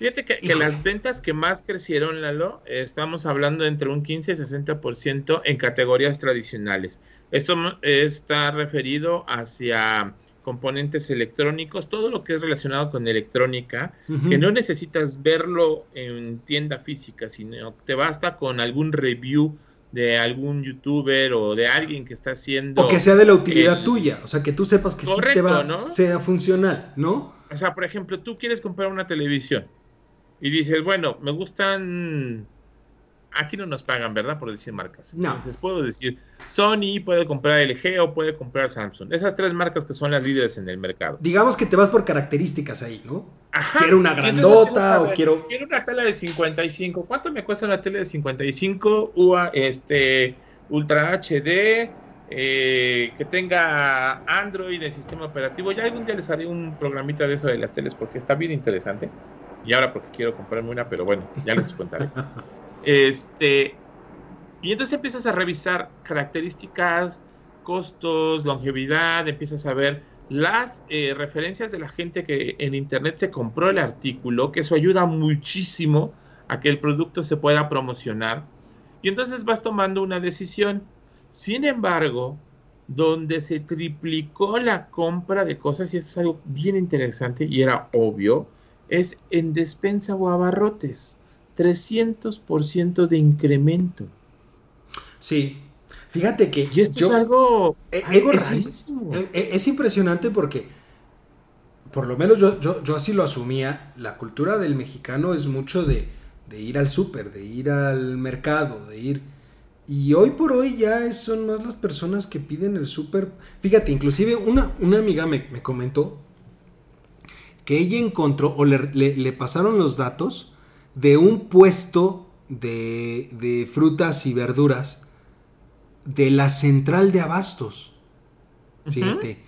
Fíjate que, que las ventas que más crecieron, Lalo, estamos hablando entre un 15 y 60% en categorías tradicionales. Esto está referido hacia componentes electrónicos, todo lo que es relacionado con electrónica, que no necesitas verlo en tienda física, sino te basta con algún review de algún youtuber o de alguien que está haciendo... O que sea de la utilidad tuya, o sea, que tú sepas que sí te va, sea funcional, ¿no? O sea, por ejemplo, tú quieres comprar una televisión y dices, bueno, me gustan aquí no nos pagan, ¿verdad? Por decir marcas. Entonces puedo decir, Sony puede comprar LG o puede comprar Samsung. Esas tres marcas que son las líderes en el mercado. Digamos que te vas por características ahí, ¿no? Ajá. Quiero una grandota o quiero... Quiero una tele de 55. ¿Cuánto me cuesta una tele de 55? UA, este, Ultra HD, eh, que tenga Android de sistema operativo. Ya algún día les haré un programita de eso de las teles porque está bien interesante. Y ahora porque quiero comprarme una, pero bueno, ya les contaré. Este, y entonces empiezas a revisar características, costos, longevidad, empiezas a ver las eh, referencias de la gente que en internet se compró el artículo, que eso ayuda muchísimo a que el producto se pueda promocionar. Y entonces vas tomando una decisión. Sin embargo, donde se triplicó la compra de cosas, y eso es algo bien interesante y era obvio, es en despensa o abarrotes. 300% de incremento. Sí. Fíjate que. Y esto es algo, eh, eh, es, eh, es, impresionante porque, por lo menos yo, yo, así lo asumía, la cultura del mexicano es mucho de, de ir al súper, de ir al mercado, de ir... Y hoy por hoy ya son más las personas que piden el súper. Fíjate, inclusive una, una amiga me, me, comentó que ella encontró o le, le pasaron los datos de un puesto de, frutas y verduras de la central de abastos. Fíjate.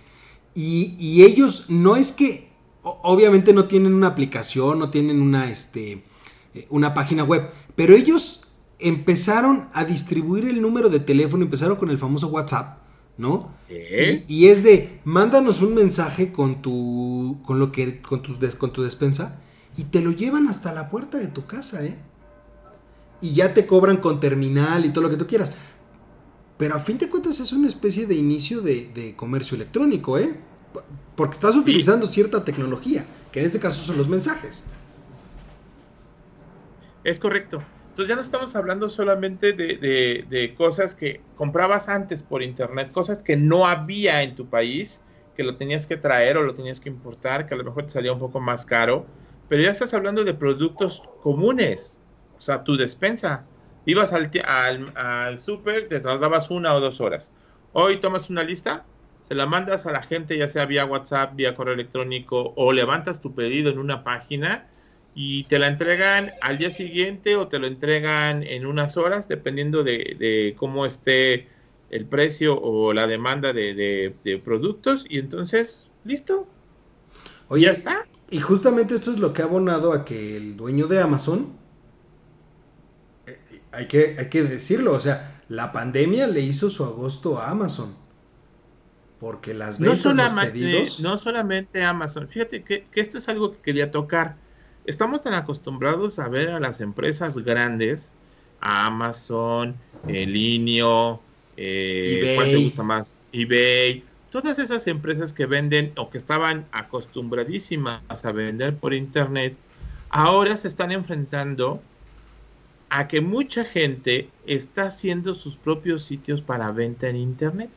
y, ellos no es que, obviamente no tienen una aplicación, no tienen una, este, eh, una página web, pero ellos empezaron a distribuir el número de teléfono, empezaron con el famoso WhatsApp, ¿no? Y, y, es de, mándanos un mensaje con tu, con lo que, con tu, con tu despensa y te lo llevan hasta la puerta de tu casa, ¿eh? Y ya te cobran con terminal y todo lo que tú quieras. Pero a fin de cuentas es una especie de inicio de, comercio electrónico, ¿eh? Porque estás utilizando cierta tecnología, que en este caso son los mensajes. Es correcto. Entonces ya no estamos hablando solamente de, de, cosas que comprabas antes por internet, cosas que no había en tu país, que lo tenías que traer o lo tenías que importar, que a lo mejor te salía un poco más caro pero ya estás hablando de productos comunes, o sea, tu despensa. Ibas al, al, al súper, te tardabas una o dos horas. Hoy tomas una lista, se la mandas a la gente, ya sea vía WhatsApp, vía correo electrónico, o levantas tu pedido en una página y te la entregan al día siguiente o te lo entregan en unas horas, dependiendo de, cómo esté el precio o la demanda de, de productos. Y entonces, listo. Oye, ya está. Y justamente esto es lo que ha abonado a que el dueño de Amazon, eh, hay, que, hay que decirlo, o sea, la pandemia le hizo su agosto a Amazon. Porque las ventas, no los pedidos... No solamente Amazon, fíjate que, esto es algo que quería tocar. Estamos tan acostumbrados a ver a las empresas grandes, a Amazon, el Linio, eh, ¿cuál te gusta más? eBay, todas esas empresas que venden o que estaban acostumbradísimas a vender por internet, ahora se están enfrentando a que mucha gente está haciendo sus propios sitios para venta en internet.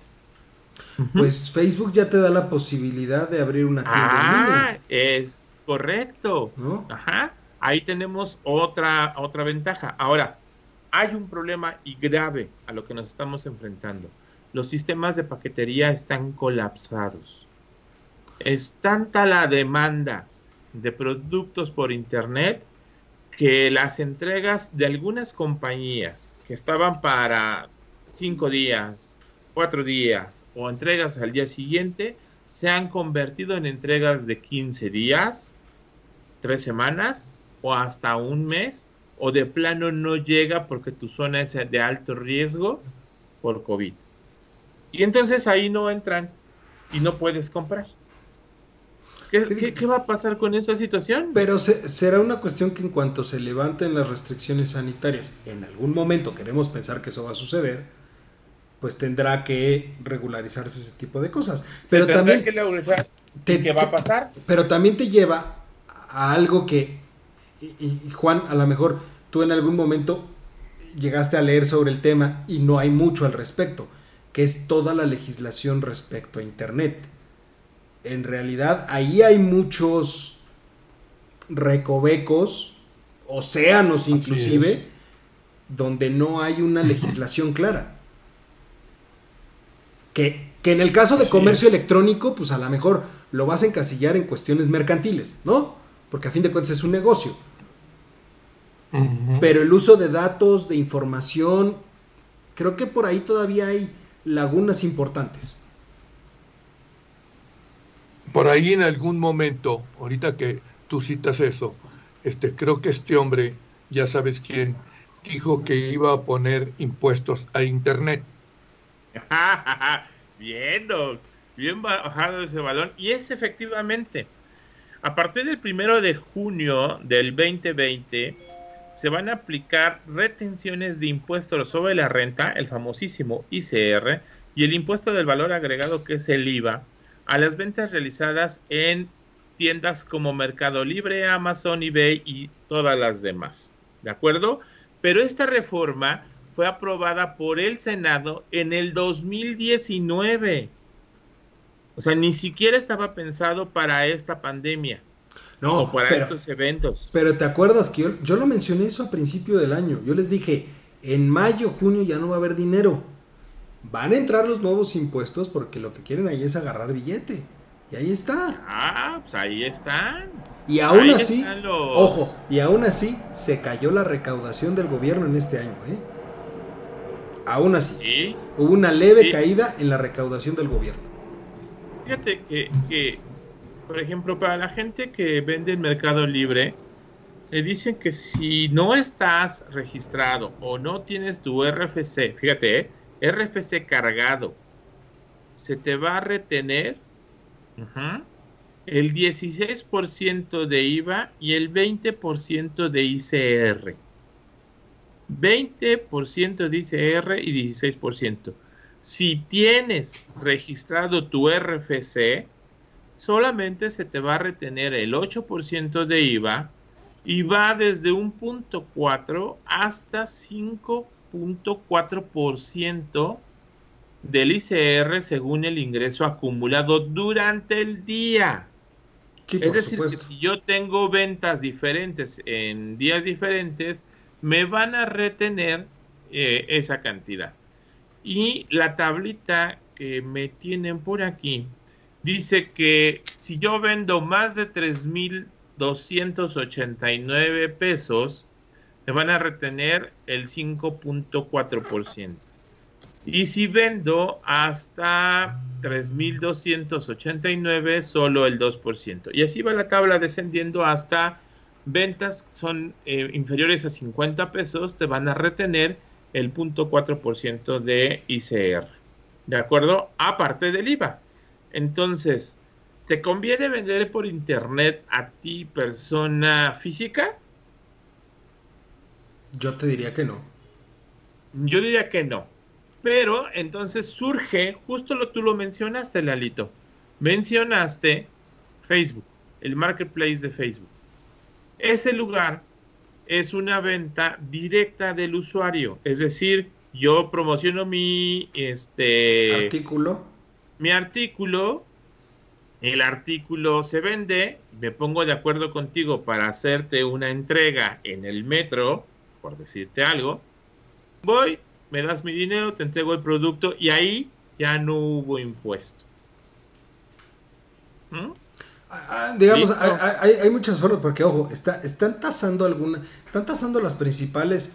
Pues Facebook ya te da la posibilidad de abrir una tienda en ah, línea. Es correcto. Ajá. Ahí tenemos otra, otra ventaja. Ahora, hay un problema y grave a lo que nos estamos enfrentando los sistemas de paquetería están colapsados. Es tanta la demanda de productos por Internet que las entregas de algunas compañías que estaban para cinco días, cuatro días o entregas al día siguiente se han convertido en entregas de 15 días, tres semanas o hasta un mes o de plano no llega porque tu zona es de alto riesgo por COVID. Y entonces ahí no entran y no puedes comprar. ¿Qué, va a pasar con esa situación? Pero será una cuestión que en cuanto se levanten las restricciones sanitarias, en algún momento queremos pensar que eso va a suceder, pues tendrá que regularizarse ese tipo de cosas. Pero también... ¿Qué va a pasar? Pero también te lleva a algo que, y Juan, a lo mejor tú en algún momento llegaste a leer sobre el tema y no hay mucho al respecto, que es toda la legislación respecto a Internet. En realidad ahí hay muchos recovecos, océanos inclusive, donde no hay una legislación clara. Que, en el caso de comercio electrónico, pues a lo mejor lo vas a encasillar en cuestiones mercantiles, ¿no? Porque a fin de cuentas es un negocio. Pero el uso de datos, de información, creo que por ahí todavía hay lagunas importantes. Por ahí en algún momento, ahorita que tú citas eso, este, creo que este hombre, ya sabes quién, dijo que iba a poner impuestos a Internet. *laughs* bien, bien bajado ese balón. Y es efectivamente, a partir del primero de junio del 2020, se van a aplicar retenciones de impuestos sobre la renta, el famosísimo ICR, y el impuesto del valor agregado, que es el IVA, a las ventas realizadas en tiendas como Mercado Libre, Amazon, eBay y todas las demás. ¿De acuerdo? Pero esta reforma fue aprobada por el Senado en el 2019. O sea, ni siquiera estaba pensado para esta pandemia. No, para estos eventos. Pero te acuerdas que yo, lo mencioné eso a principio del año. Yo les dije, en mayo, junio ya no va a haber dinero. Van a entrar los nuevos impuestos porque lo que quieren ahí es agarrar billete. Y ahí está. Ah, pues ahí están. Y aún así, ojo, y aún así se cayó la recaudación del gobierno en este año, ¿eh? Aún así. Hubo una leve caída en la recaudación del gobierno. Fíjate que, que por ejemplo, para la gente que vende en Mercado Libre, le dicen que si no estás registrado o no tienes tu RFC, fíjate, ¿eh? RFC cargado, se te va a retener el 16% de IVA y el 20% de ICR. 20% de ICR y 16%. Si tienes registrado tu RFC, solamente se te va a retener el 8% de IVA y va desde un punto 4 hasta 5.4% del ICR según el ingreso acumulado durante el día. es decir, que si yo tengo ventas diferentes en días diferentes, me van a retener eh, esa cantidad. Y la tablita que me tienen por aquí dice que si yo vendo más de 3.289 pesos, me van a retener el 5.4%. Y si vendo hasta 3.289, solo el 2%. Y así va la tabla descendiendo hasta ventas son eh, inferiores a 50 pesos, te van a retener el 0.4% de ICR. ¿De acuerdo? Aparte del IVA. Entonces, ¿te conviene vender por internet a ti, persona física? Yo te diría que no. Yo diría que no. Pero entonces surge, justo lo tú lo mencionaste, Lalito. Mencionaste Facebook, el marketplace de Facebook. Ese lugar es una venta directa del usuario, es decir, yo promociono mi este artículo mi artículo, el artículo se vende, me pongo de acuerdo contigo para hacerte una entrega en el metro, por decirte algo, voy, me das mi dinero, te entrego el producto y ahí ya no hubo impuesto. ¿Mm? Ah, digamos, hay, muchas formas, porque ojo, está, están tasando algunas, están tasando las principales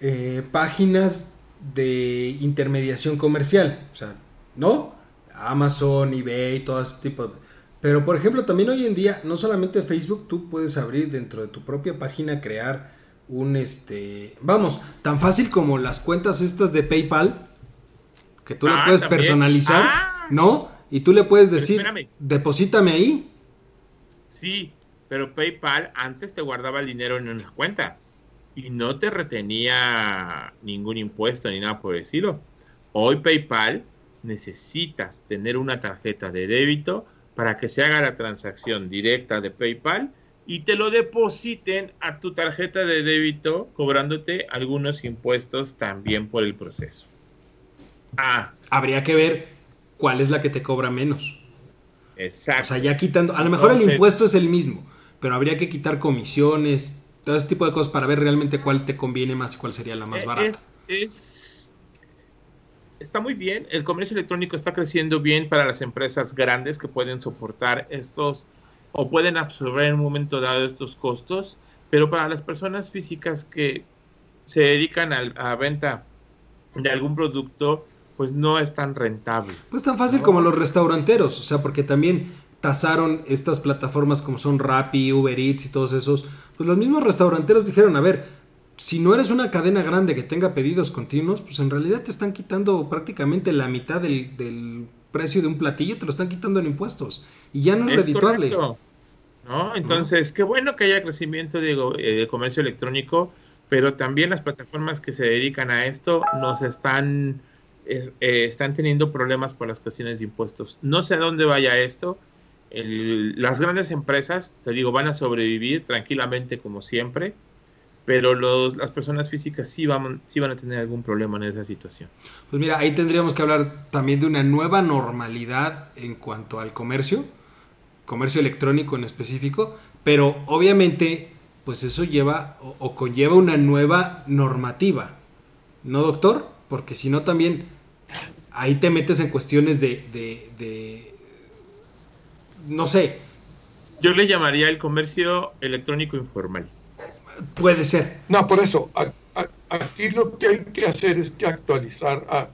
eh, páginas de intermediación comercial. O sea, ¿no? Amazon, eBay, todo ese tipo de... Pero por ejemplo, también hoy en día, no solamente Facebook, tú puedes abrir dentro de tu propia página, crear un este. Vamos, tan fácil como las cuentas estas de PayPal, que tú le ah, puedes personalizar, ah. ¿no? Y tú le puedes decir, deposítame ahí. Sí, pero PayPal antes te guardaba el dinero en una cuenta y no te retenía ningún impuesto ni nada por decirlo. Hoy PayPal necesitas tener una tarjeta de débito para que se haga la transacción directa de PayPal y te lo depositen a tu tarjeta de débito cobrándote algunos impuestos también por el proceso. Ah. Habría que ver cuál es la que te cobra menos. Exacto. O sea, ya quitando, a lo mejor el impuesto es el mismo, pero habría que quitar comisiones, todo ese tipo de cosas para ver realmente cuál te conviene más y cuál sería la más eh, barata. Es, está muy bien, el comercio electrónico está creciendo bien para las empresas grandes que pueden soportar estos o pueden absorber en un momento dado estos costos, pero para las personas físicas que se dedican a, a venta de algún producto, pues no es tan rentable. Pues tan fácil como los restauranteros, o sea, porque también tasaron estas plataformas como son Rappi, Uber Eats y todos esos, pues los mismos restauranteros dijeron, a ver, si no eres una cadena grande que tenga pedidos continuos, pues en realidad te están quitando prácticamente la mitad del, precio de un platillo, te lo están quitando en impuestos. Y ya no es, redituable. ¿No? Entonces, qué bueno que haya crecimiento de, eh, de, comercio electrónico, pero también las plataformas que se dedican a esto nos están, eh, están teniendo problemas por las cuestiones de impuestos. No sé a dónde vaya esto, las grandes empresas, te digo, van a sobrevivir tranquilamente como siempre, pero las personas físicas sí van, sí van a tener algún problema en esa situación. Pues mira, ahí tendríamos que hablar también de una nueva normalidad en cuanto al comercio, comercio electrónico en específico, pero obviamente pues eso lleva o, conlleva una nueva normativa, ¿no doctor? Porque si no también ahí te metes en cuestiones de no sé. Yo le llamaría el comercio electrónico informal. Puede ser. No, por eso, aquí lo que hay que hacer es que actualizar a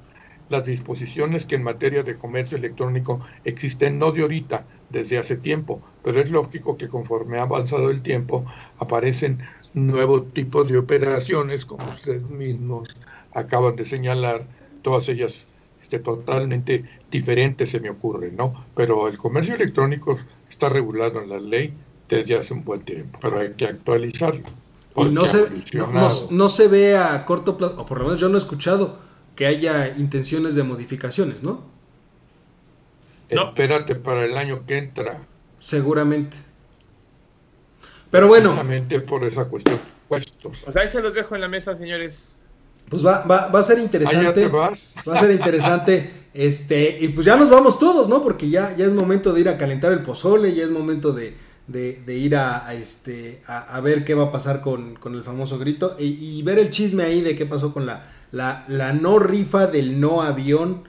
las disposiciones que en materia de comercio electrónico existen, no de ahorita, desde hace tiempo, pero es lógico que conforme ha avanzado el tiempo aparecen nuevos tipos de operaciones, como ustedes mismos acaban de señalar, todas ellas este, totalmente diferente se me ocurre, ¿no? Pero el comercio electrónico está regulado en la ley desde hace un buen tiempo, pero hay que actualizarlo. Y no se, no, se ve a corto plazo, o por lo menos yo no he escuchado que haya intenciones de modificaciones, ¿no? Espérate para el año que entra. Seguramente. Pero bueno. Precisamente por esa cuestión. Puestos. Pues ahí se los dejo en la mesa, señores. Pues va, va, va a ser interesante. Va a ser interesante. *laughs* Este, y pues ya nos vamos todos, ¿no? Porque ya, ya es momento de ir a calentar el pozole, ya es momento de, de, ir a, este, a, ver qué va a pasar con, el famoso grito y, ver el chisme ahí de qué pasó con la, la, la no rifa del no avión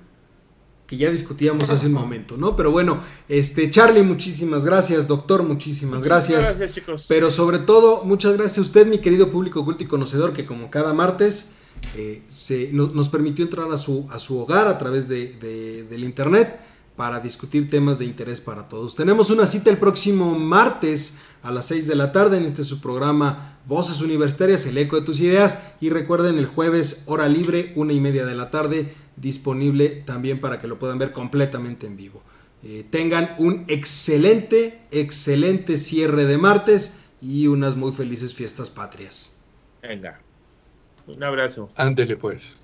que ya discutíamos hace un momento, ¿no? Pero bueno, este Charlie, muchísimas gracias, doctor, muchísimas gracias. Gracias, chicos. Pero sobre todo, muchas gracias a usted, mi querido público culto y conocedor, que como cada martes eh, se, nos permitió entrar a su, a su hogar a través de, del internet para discutir temas de interés para todos. Tenemos una cita el próximo martes a las 6 de la tarde en este su programa Voces Universitarias, el eco de tus ideas. Y recuerden el jueves, hora libre, una y media de la tarde, disponible también para que lo puedan ver completamente en vivo. Eh, tengan un excelente, excelente cierre de martes y unas muy felices fiestas patrias. Venga. Un abrazo. Ándele pues.